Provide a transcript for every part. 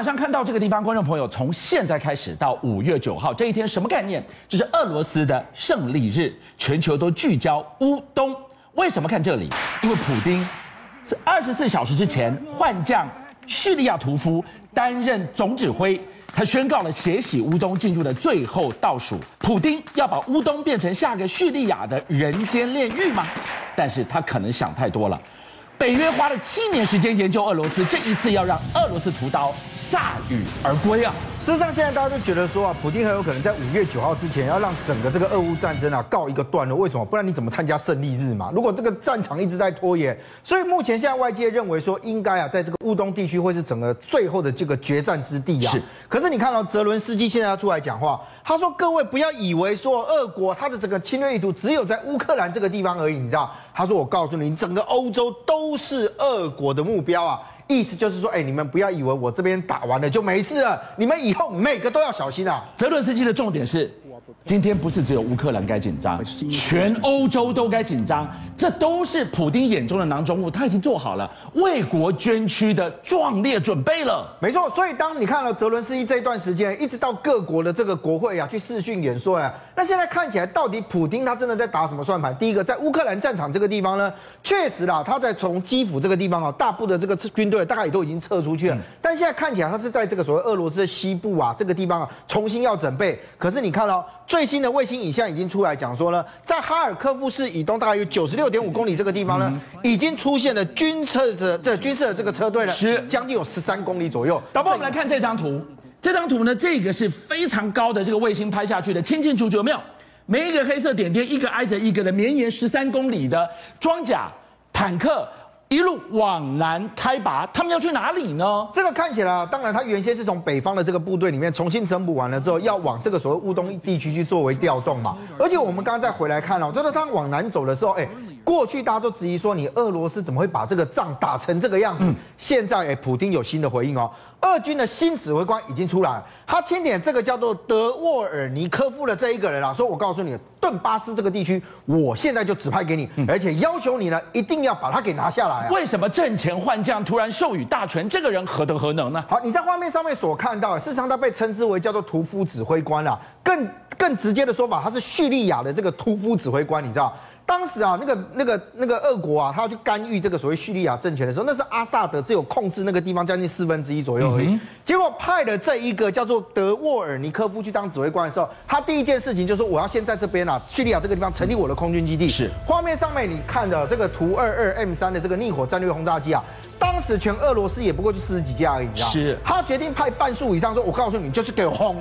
马上看到这个地方，观众朋友，从现在开始到五月九号这一天，什么概念？这是俄罗斯的胜利日，全球都聚焦乌东。为什么看这里？因为普丁在二十四小时之前换将叙利亚屠夫担任总指挥，他宣告了血洗乌东进入的最后倒数。普丁要把乌东变成下个叙利亚的人间炼狱吗？但是他可能想太多了。北约花了七年时间研究俄罗斯，这一次要让俄罗斯屠刀铩羽而归啊！事实上，现在大家都觉得说啊，普京很有可能在五月九号之前要让整个这个俄乌战争啊告一个段落。为什么？不然你怎么参加胜利日嘛？如果这个战场一直在拖延，所以目前现在外界认为说，应该啊，在这个乌东地区会是整个最后的这个决战之地啊。是。可是你看到泽伦斯基现在要出来讲话，他说：“各位不要以为说俄国他的这个侵略意图只有在乌克兰这个地方而已，你知道？”他说：“我告诉你，整个欧洲都是俄国的目标啊！意思就是说，哎，你们不要以为我这边打完了就没事了，你们以后每个都要小心啊！”泽伦斯基的重点是。今天不是只有乌克兰该紧张，全欧洲都该紧张。这都是普丁眼中的囊中物，他已经做好了为国捐躯的壮烈准备了。没错，所以当你看了泽伦斯基这一段时间，一直到各国的这个国会啊去视讯演说啊，那现在看起来到底普丁他真的在打什么算盘？第一个，在乌克兰战场这个地方呢，确实啦，他在从基辅这个地方啊，大部的这个军队大概也都已经撤出去了。但现在看起来，他是在这个所谓俄罗斯的西部啊这个地方啊，重新要准备。可是你看到。最新的卫星影像已经出来讲说呢，在哈尔科夫市以东大概有九十六点五公里这个地方呢，已经出现了军车的这军事的这个车队了，是将近有十三公里左右。导播，我们来看这张图，这张图呢，这个是非常高的这个卫星拍下去的，清清楚楚，有没有？每一个黑色点点，一个挨着一个的，绵延十三公里的装甲坦克。一路往南开拔，他们要去哪里呢？这个看起来啊，当然他原先是从北方的这个部队里面重新整补完了之后，要往这个所谓乌东地区去作为调动嘛。而且我们刚刚再回来看哦，就是他往南走的时候，哎，过去大家都质疑说，你俄罗斯怎么会把这个仗打成这个样子？嗯、现在哎，普京有新的回应哦。俄军的新指挥官已经出来，他钦点这个叫做德沃尔尼科夫的这一个人啊，说我告诉你，顿巴斯这个地区，我现在就指派给你，而且要求你呢，一定要把它给拿下来啊。为什么阵前换将，突然授予大权？这个人何德何能呢？好，你在画面上面所看到的，事实上他被称之为叫做屠夫指挥官啊，更更直接的说法，他是叙利亚的这个屠夫指挥官，你知道？当时啊，那个、那个、那个俄国啊，他要去干预这个所谓叙利亚政权的时候，那是阿萨德只有控制那个地方将近四分之一左右而已。嗯、结果派了这一个叫做德沃尔尼科夫去当指挥官的时候，他第一件事情就是说，我要先在这边啊，叙利亚这个地方成立我的空军基地。是。画面上面你看的这个图二二 M 三的这个逆火战略轰炸机啊，当时全俄罗斯也不过就四十几架而已，你知道？是。他决定派半数以上说，我告诉你，就是给我轰。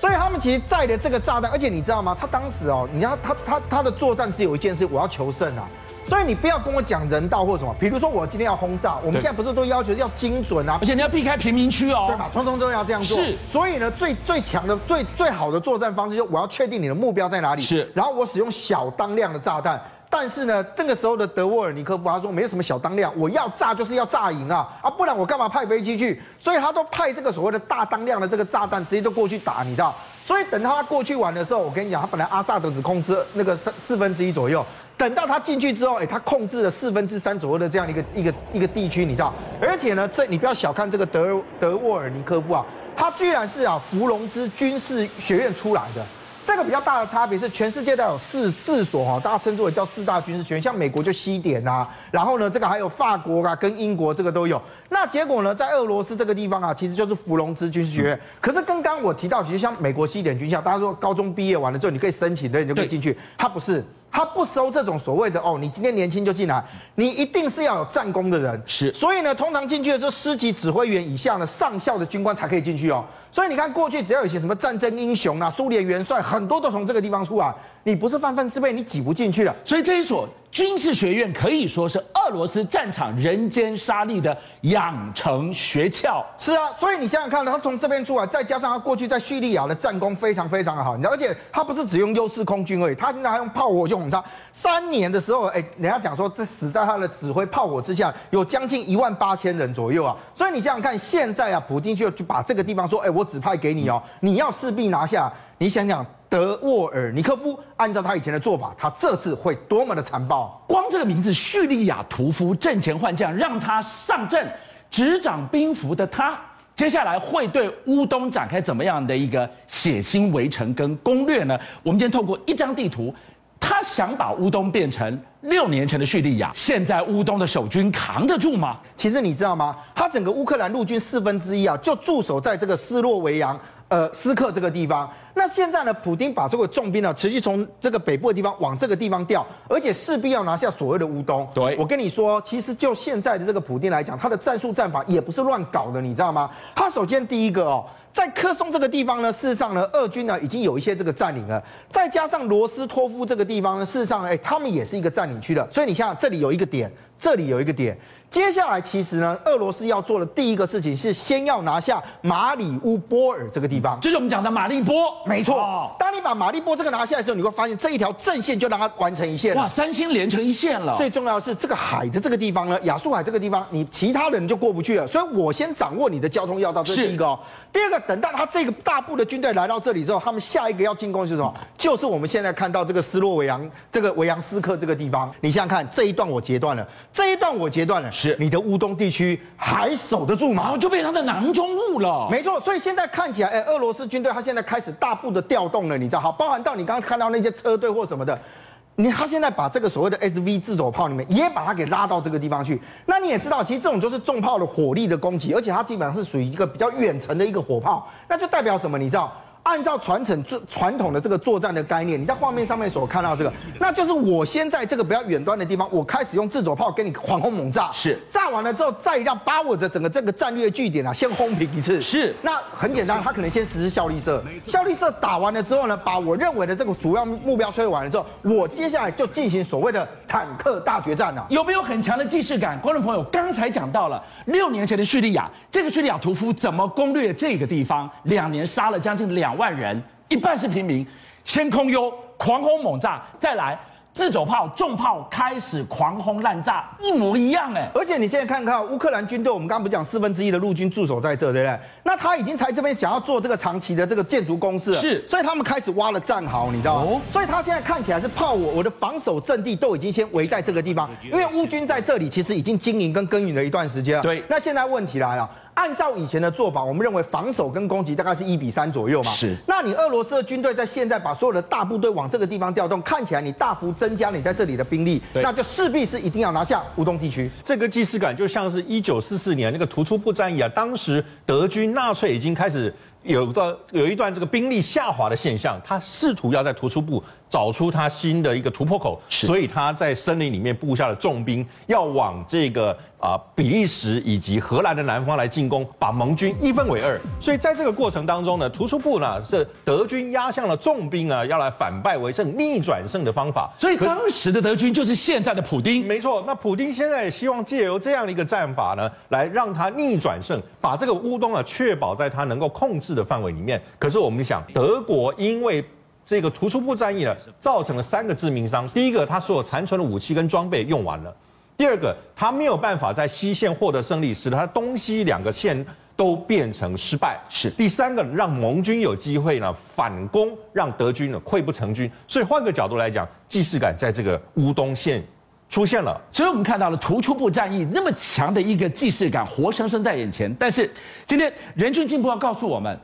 所以他们其实载的这个炸弹，而且你知道吗？他当时哦，你知道他他他的作战只有一件事，我要求胜啊。所以你不要跟我讲人道或什么，比如说我今天要轰炸，我们现在不是都要求要精准啊，而且你要避开平民区哦，对吧？通通都要这样做。是。所以呢，最最强的、最最好的作战方式，就是我要确定你的目标在哪里。是。然后我使用小当量的炸弹。但是呢，那个时候的德沃尔尼科夫他说没有什么小当量，我要炸就是要炸赢啊啊，不然我干嘛派飞机去？所以他都派这个所谓的大当量的这个炸弹，直接都过去打，你知道？所以等他过去玩的时候，我跟你讲，他本来阿萨德只控制那个四四分之一左右，等到他进去之后，哎，他控制了四分之三左右的这样一个一个一个地区，你知道？而且呢，这你不要小看这个德德沃尔尼科夫啊，他居然是啊伏龙芝军事学院出来的。这个比较大的差别是，全世界都有四四所哈，大家称之为叫四大军事学院，像美国就西点呐、啊，然后呢，这个还有法国啊，跟英国这个都有。那结果呢，在俄罗斯这个地方啊，其实就是伏龙芝军事学院。可是跟刚刚我提到，其实像美国西点军校，大家说高中毕业完了之后，你可以申请对，你就可以进去。它不是，它不收这种所谓的哦，你今天年轻就进来，你一定是要有战功的人。是，所以呢，通常进去的是师级指挥员以下的，上校的军官才可以进去哦。所以你看，过去只要有些什么战争英雄啊，苏联元帅，很多都从这个地方出来。你不是泛泛之辈，你挤不进去了。所以这一所军事学院可以说是俄罗斯战场人间杀力的养成学校。是啊，所以你想想看，他从这边出来，再加上他过去在叙利亚的战功非常非常的好，而且他不是只用优势空军而已，他现在还用炮火去轰炸。三年的时候，哎，人家讲说这死在他的指挥炮火之下，有将近一万八千人左右啊。所以你想想看，现在啊，普京就就把这个地方说，哎，我指派给你哦，你要势必拿下。你想想。德沃尔尼科夫按照他以前的做法，他这次会多么的残暴？光这个名字“叙利亚屠夫”阵前换将，让他上阵执掌兵符的他，接下来会对乌东展开怎么样的一个血腥围城跟攻略呢？我们今天透过一张地图，他想把乌东变成六年前的叙利亚。现在乌东的守军扛得住吗？其实你知道吗？他整个乌克兰陆军四分之一啊，就驻守在这个斯洛维扬。呃，斯克这个地方，那现在呢，普丁把这个重兵呢，持续从这个北部的地方往这个地方调，而且势必要拿下所谓的乌东。对，我跟你说，其实就现在的这个普丁来讲，他的战术战法也不是乱搞的，你知道吗？他首先第一个哦，在科松这个地方呢，事实上呢，俄军呢已经有一些这个占领了，再加上罗斯托夫这个地方呢，事实上呢，哎，他们也是一个占领区的，所以你像这里有一个点，这里有一个点。接下来，其实呢，俄罗斯要做的第一个事情是先要拿下马里乌波尔这个地方，就是我们讲的马利波。没错，当你把马利波这个拿下来的时候，你会发现这一条阵线就让它完成一线。哇，三星连成一线了。最重要的是这个海的这个地方呢，亚速海这个地方，你其他人就过不去了。所以我先掌握你的交通要道，这是第一个。第二个，等到他这个大部的军队来到这里之后，他们下一个要进攻的是什么？就是我们现在看到这个斯洛维扬这个维扬斯克这个地方。你想想看，这一段我截断了，这一段我截断了，是你的乌东地区还守得住吗？然后就变成他的囊中物了。没错，所以现在看起来，哎，俄罗斯军队他现在开始大步的调动了，你知道？好，包含到你刚刚看到那些车队或什么的，你他现在把这个所谓的 SV 自走炮里面也把它给拉到这个地方去。那你也知道，其实这种就是重炮的火力的攻击，而且它基本上是属于一个比较远程的一个火炮，那就代表什么？你知道？按照传承最传统的这个作战的概念，你在画面上面所看到这个，那就是我先在这个比较远端的地方，我开始用自走炮跟你狂轰猛炸，是炸完了之后，再让把我的整个这个战略据点啊，先轰平一次，是。那很简单，他可能先实施效力射，效力射打完了之后呢，把我认为的这个主要目标摧毁完了之后，我接下来就进行所谓的坦克大决战了。有没有很强的既视感？观众朋友，刚才讲到了六年前的叙利亚，这个叙利亚屠夫怎么攻略这个地方？两年杀了将近两万人。一半是平民，先空优，狂轰猛炸，再来自走炮、重炮开始狂轰滥炸，一模一样哎！而且你现在看看乌克兰军队，我们刚刚不讲四分之一的陆军驻守在这，对不对？那他已经在这边想要做这个长期的这个建筑工事了，是，所以他们开始挖了战壕，你知道吗？哦，所以他现在看起来是炮我，我的防守阵地都已经先围在这个地方，因为乌军在这里其实已经经营跟耕耘了一段时间了。对，那现在问题来了。按照以前的做法，我们认为防守跟攻击大概是一比三左右嘛。是。那你俄罗斯的军队在现在把所有的大部队往这个地方调动，看起来你大幅增加你在这里的兵力，那就势必是一定要拿下乌东地区。这个既视感就像是一九四四年那个突出部战役啊，当时德军纳粹已经开始有段有一段这个兵力下滑的现象，他试图要在突出部找出他新的一个突破口，所以他在森林里面布下了重兵，要往这个。啊，比利时以及荷兰的南方来进攻，把盟军一分为二。所以在这个过程当中呢，突出部呢是德军压向了重兵啊，要来反败为胜、逆转胜的方法。所以当时的德军就是现在的普丁。没错，那普丁现在也希望借由这样的一个战法呢，来让他逆转胜，把这个乌东啊确保在他能够控制的范围里面。可是我们想，德国因为这个突出部战役呢，造成了三个致命伤。第一个，他所有残存的武器跟装备用完了。第二个，他没有办法在西线获得胜利，使得他东西两个线都变成失败。是第三个，让盟军有机会呢反攻，让德军呢溃不成军。所以换个角度来讲，既视感在这个乌东线出现了。所以我们看到了突出部战役那么强的一个既视感，活生生在眼前。但是今天人权进步要告诉我们，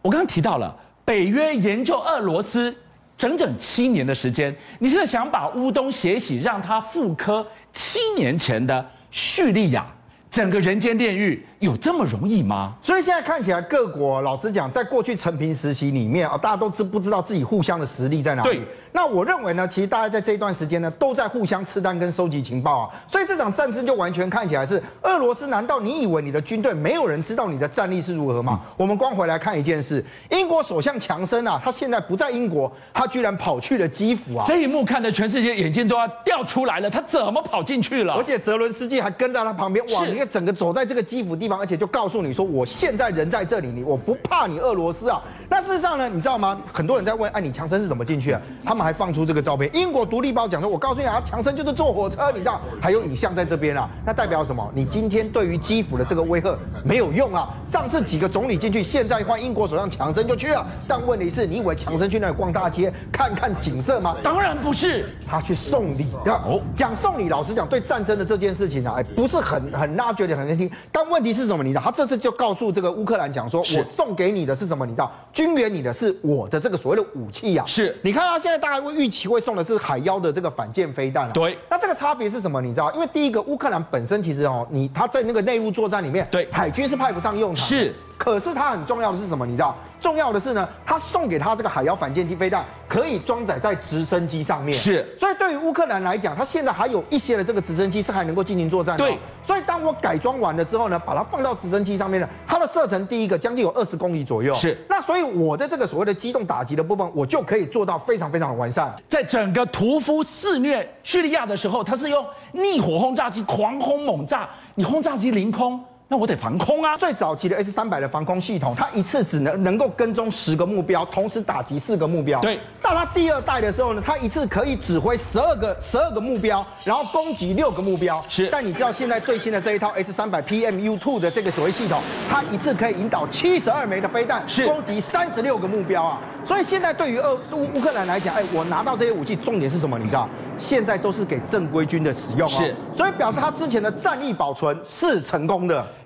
我刚刚提到了北约研究俄罗斯。整整七年的时间，你是想把乌东血洗，让他复刻七年前的叙利亚？整个人间炼狱有这么容易吗？所以现在看起来，各国老实讲，在过去成平时期里面啊，大家都知不知道自己互相的实力在哪里？对。那我认为呢，其实大家在这一段时间呢，都在互相吃单跟收集情报啊。所以这场战争就完全看起来是俄罗斯。难道你以为你的军队没有人知道你的战力是如何吗？嗯、我们光回来看一件事：英国首相强生啊，他现在不在英国，他居然跑去了基辅啊！这一幕看得全世界眼睛都要掉出来了，他怎么跑进去了？而且泽伦斯基还跟在他旁边，哇！整个走在这个基辅地方，而且就告诉你说，我现在人在这里，你我不怕你俄罗斯啊。那事实上呢，你知道吗？很多人在问，哎，你强森是怎么进去的？他们还放出这个照片。英国独立报讲说，我告诉你啊，强森就是坐火车，你知道？还有影像在这边啊，那代表什么？你今天对于基辅的这个威吓没有用啊。上次几个总理进去，现在换英国首相强森就去了。但问题是，你以为强森去那里逛大街看看景色吗？当然不是，他去送礼的。哦，讲送礼，老实讲，对战争的这件事情啊，哎，不是很很纳家觉得很难听。但问题是什么？你知道，他这次就告诉这个乌克兰讲说，我送给你的是什么？你知道，军援你的是我的这个所谓的武器啊。是，你看他现在大概会预期会送的是海妖的这个反舰飞弹啊。对，那这个差别是什么？你知道，因为第一个乌克兰本身其实哦，你他在那个内陆作战里面，对，海军是派不上用场。是。可是它很重要的是什么？你知道，重要的是呢，他送给他这个海妖反舰机飞弹可以装载在直升机上面。是，所以对于乌克兰来讲，他现在还有一些的这个直升机是还能够进行作战的。对，所以当我改装完了之后呢，把它放到直升机上面呢，它的射程第一个将近有二十公里左右。是，那所以我的这个所谓的机动打击的部分，我就可以做到非常非常的完善。在整个屠夫肆虐叙利亚的时候，他是用逆火轰炸机狂轰猛炸，你轰炸机凌空。那我得防空啊！最早期的 S 三百的防空系统，它一次只能能够跟踪十个目标，同时打击四个目标。对，到它第二代的时候呢，它一次可以指挥十二个十二个目标，然后攻击六个目标。是。但你知道现在最新的这一套 S 三百 PMU Two 的这个所谓系统，它一次可以引导七十二枚的飞弹，是攻击三十六个目标啊！所以现在对于俄乌乌克兰来讲，哎，我拿到这些武器，重点是什么？你知道？现在都是给正规军的使用哦。是。所以表示他之前的战力保存是成功的。